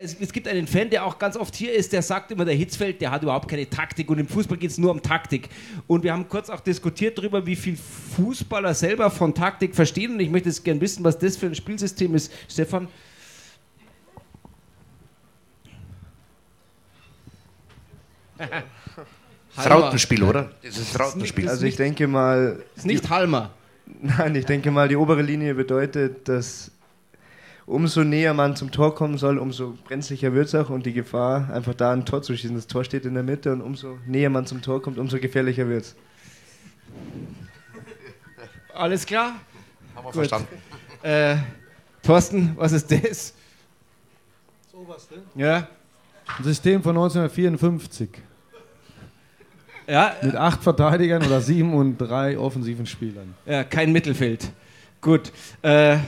Es, es, gibt einen Fan, der auch ganz oft hier ist, der sagt immer, der Hitzfeld, der hat überhaupt keine Taktik und im Fußball geht es nur um Taktik. Und wir haben kurz auch diskutiert darüber, wie viel Fußballer selber von Taktik verstehen und ich möchte jetzt gerne wissen, was das für ein Spielsystem ist. Stefan? Das Rautenspiel, oder? Das ist Rautenspiel. Also ich denke mal... Das ist nicht Halmer. Nein, ich denke mal, die obere Linie bedeutet, dass umso näher man zum Tor kommen soll, umso brenzlicher wird es auch und die Gefahr, einfach da ein Tor zu schießen. Das Tor steht in der Mitte und umso näher man zum Tor kommt, umso gefährlicher wird es. Alles klar? Haben wir Gut. verstanden. Äh, Thorsten, was ist das? So was, ne? Ja. Ein System von 1954. Ja. Mit acht Verteidigern oder sieben und drei offensiven Spielern. Ja, kein Mittelfeld. Gut. Äh,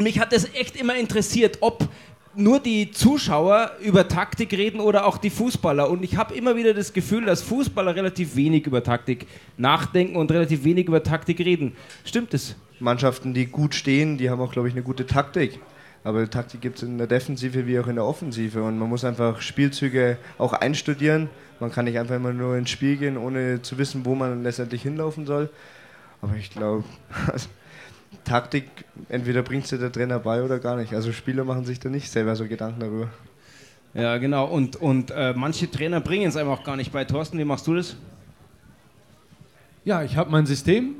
mich hat es echt immer interessiert, ob nur die Zuschauer über Taktik reden oder auch die Fußballer. Und ich habe immer wieder das Gefühl, dass Fußballer relativ wenig über Taktik nachdenken und relativ wenig über Taktik reden. Stimmt es? Mannschaften, die gut stehen, die haben auch, glaube ich, eine gute Taktik. Aber Taktik gibt es in der Defensive wie auch in der Offensive. Und man muss einfach Spielzüge auch einstudieren. Man kann nicht einfach immer nur ins Spiel gehen, ohne zu wissen, wo man letztendlich hinlaufen soll. Aber ich glaube, Taktik, entweder bringt sie der Trainer bei oder gar nicht. Also Spieler machen sich da nicht selber so Gedanken darüber. Ja, genau. Und, und äh, manche Trainer bringen es einem auch gar nicht bei. Thorsten, wie machst du das? Ja, ich habe mein System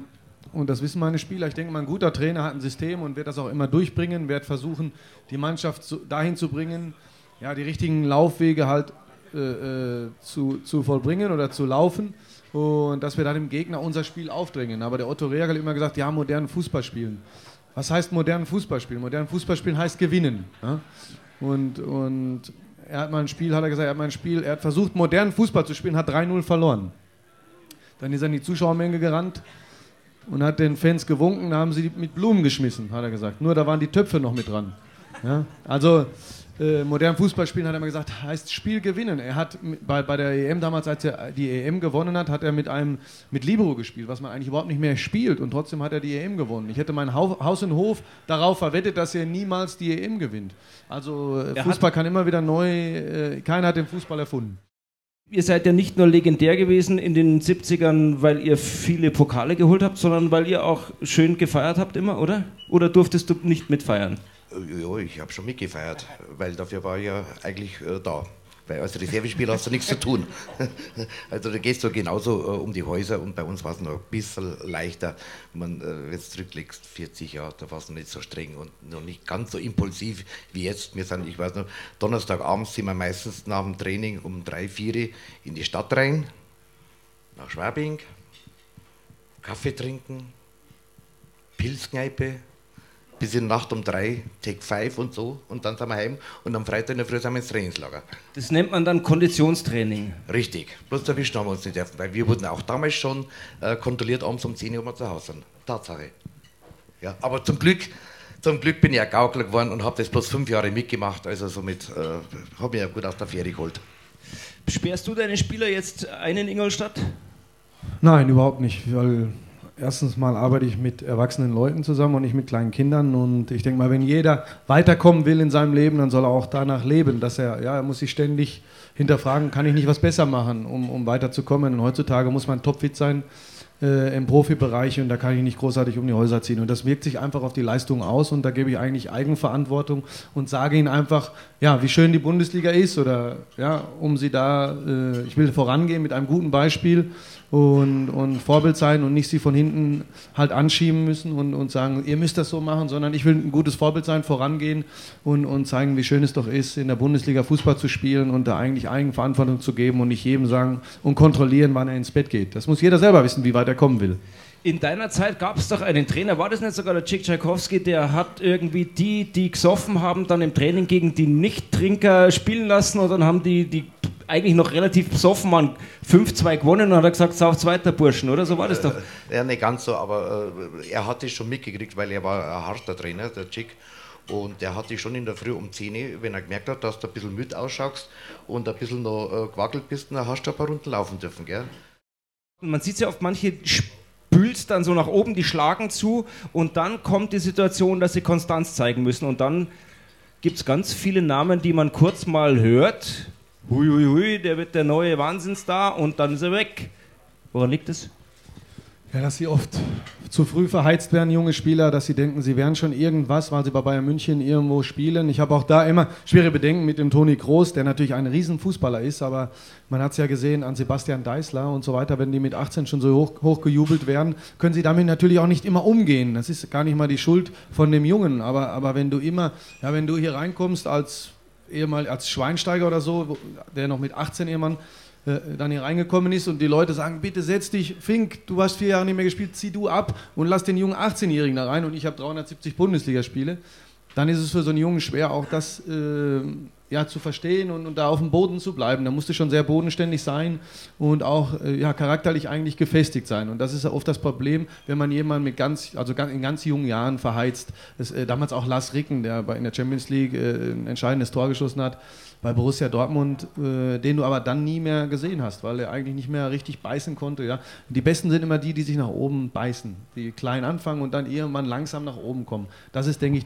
und das wissen meine Spieler. Ich denke mal, ein guter Trainer hat ein System und wird das auch immer durchbringen, wird versuchen, die Mannschaft zu, dahin zu bringen, ja, die richtigen Laufwege halt äh, äh zu, zu vollbringen oder zu laufen und dass wir dann dem Gegner unser Spiel aufdrängen. Aber der Otto Reagel hat immer gesagt, ja, modernen Fußball spielen. Was heißt modernen Fußball spielen? Modernen Fußball spielen heißt gewinnen. Ja? Und, und er hat mal ein Spiel, hat er gesagt, er hat mal ein Spiel, er hat versucht, modernen Fußball zu spielen, hat 3-0 verloren. Dann ist er in die Zuschauermenge gerannt und hat den Fans gewunken, da haben sie mit Blumen geschmissen, hat er gesagt. Nur da waren die Töpfe noch mit dran. Ja? Also äh, modernen Fußballspielen hat er immer gesagt, heißt Spiel gewinnen. Er hat bei, bei der EM damals, als er die EM gewonnen hat, hat er mit einem mit Libero gespielt, was man eigentlich überhaupt nicht mehr spielt und trotzdem hat er die EM gewonnen. Ich hätte mein Haus und Hof darauf verwettet, dass er niemals die EM gewinnt. Also äh, Fußball kann immer wieder neu, äh, keiner hat den Fußball erfunden. Ihr seid ja nicht nur legendär gewesen in den 70ern, weil ihr viele Pokale geholt habt, sondern weil ihr auch schön gefeiert habt immer, oder? Oder durftest du nicht mitfeiern? Ja, ich habe schon mitgefeiert, weil dafür war ich ja eigentlich äh, da. Weil als Reservespieler hast du nichts zu tun. Also da gehst du genauso äh, um die Häuser und bei uns war es noch ein bisschen leichter. Man, äh, jetzt zurücklegst, 40 Jahre, da war es noch nicht so streng und noch nicht ganz so impulsiv wie jetzt. Wir sind, ich weiß noch, Donnerstagabends sind wir meistens nach dem Training um drei, vier in die Stadt rein, nach Schwabing, Kaffee trinken, Pilzkneipe, bis in Nacht um drei, Take 5 und so. Und dann sind wir heim und am Freitag in der Früh sind wir ins Trainingslager. Das nennt man dann Konditionstraining. Richtig. Bloß erwischen haben wir uns nicht dürfen, weil wir wurden auch damals schon äh, kontrolliert, abends um 10 Uhr wir zu Hause sind. Tatsache. Ja, aber zum Glück, zum Glück bin ich ja Gaukler geworden und habe das bloß fünf Jahre mitgemacht. Also somit äh, habe ich ja gut aus der Fähre geholt. Sperrst du deine Spieler jetzt ein in Ingolstadt? Nein, überhaupt nicht, weil erstens mal arbeite ich mit erwachsenen Leuten zusammen und nicht mit kleinen Kindern. Und ich denke mal, wenn jeder weiterkommen will in seinem Leben, dann soll er auch danach leben, dass er, ja, er muss sich ständig hinterfragen, kann ich nicht was besser machen, um, um weiterzukommen. Und heutzutage muss man topfit sein äh, im Profibereich und da kann ich nicht großartig um die Häuser ziehen. Und das wirkt sich einfach auf die Leistung aus und da gebe ich eigentlich Eigenverantwortung und sage ihnen einfach, ja, wie schön die Bundesliga ist oder ja, um sie da, äh, ich will vorangehen mit einem guten Beispiel und, und Vorbild sein und nicht sie von hinten halt anschieben müssen und, und sagen, ihr müsst das so machen, sondern ich will ein gutes Vorbild sein, vorangehen und, und zeigen, wie schön es doch ist, in der Bundesliga Fußball zu spielen und da eigentlich Eigenverantwortung zu geben und nicht jedem sagen und kontrollieren, wann er ins Bett geht. Das muss jeder selber wissen, wie weit er kommen will. In deiner Zeit gab es doch einen Trainer, war das nicht sogar der Chick Tchaikovsky, der hat irgendwie die, die gesoffen haben, dann im Training gegen die Nichttrinker spielen lassen und dann haben die, die eigentlich noch relativ besoffen waren, 5-2 gewonnen und hat er gesagt, sauf zweiter Burschen, oder? So war das doch. Äh, ja, nicht ganz so, aber äh, er hat es schon mitgekriegt, weil er war ein harter Trainer, der Chick. Und der hat dich schon in der Früh um 10 Uhr, wenn er gemerkt hat, dass du ein bisschen müde ausschaust und ein bisschen noch äh, gewackelt bist, dann hast du ein paar Runden laufen dürfen, gell? Man sieht ja oft, manche spült dann so nach oben, die schlagen zu und dann kommt die Situation, dass sie Konstanz zeigen müssen und dann gibt es ganz viele Namen, die man kurz mal hört. Hui, hui, hui, der wird der neue Wahnsinnsstar und dann ist er weg. Woran liegt es? Ja, dass sie oft zu früh verheizt werden, junge Spieler, dass sie denken, sie wären schon irgendwas, weil sie bei Bayern München irgendwo spielen. Ich habe auch da immer schwere Bedenken mit dem Toni Groß, der natürlich ein Riesenfußballer ist, aber man hat es ja gesehen an Sebastian Deißler und so weiter, wenn die mit 18 schon so hoch, hoch gejubelt werden, können sie damit natürlich auch nicht immer umgehen. Das ist gar nicht mal die Schuld von dem Jungen, aber, aber wenn du immer, ja, wenn du hier reinkommst als ehemal als Schweinsteiger oder so, der noch mit 18 irgendwann äh, dann hier reingekommen ist und die Leute sagen, bitte setz dich, Fink, du hast vier Jahre nicht mehr gespielt, zieh du ab und lass den jungen 18-Jährigen da rein. Und ich habe 370 Bundesligaspiele, dann ist es für so einen Jungen schwer, auch das äh, ja, zu verstehen und, und, da auf dem Boden zu bleiben. Da musst du schon sehr bodenständig sein und auch äh, ja, charakterlich eigentlich gefestigt sein. Und das ist oft das Problem, wenn man jemanden mit ganz, also in ganz jungen Jahren verheizt. Das, äh, damals auch Lars Ricken, der in der Champions League äh, ein entscheidendes Tor geschossen hat, bei Borussia Dortmund, äh, den du aber dann nie mehr gesehen hast, weil er eigentlich nicht mehr richtig beißen konnte. Ja? Die Besten sind immer die, die sich nach oben beißen, die klein anfangen und dann irgendwann langsam nach oben kommen. Das ist, denke ich,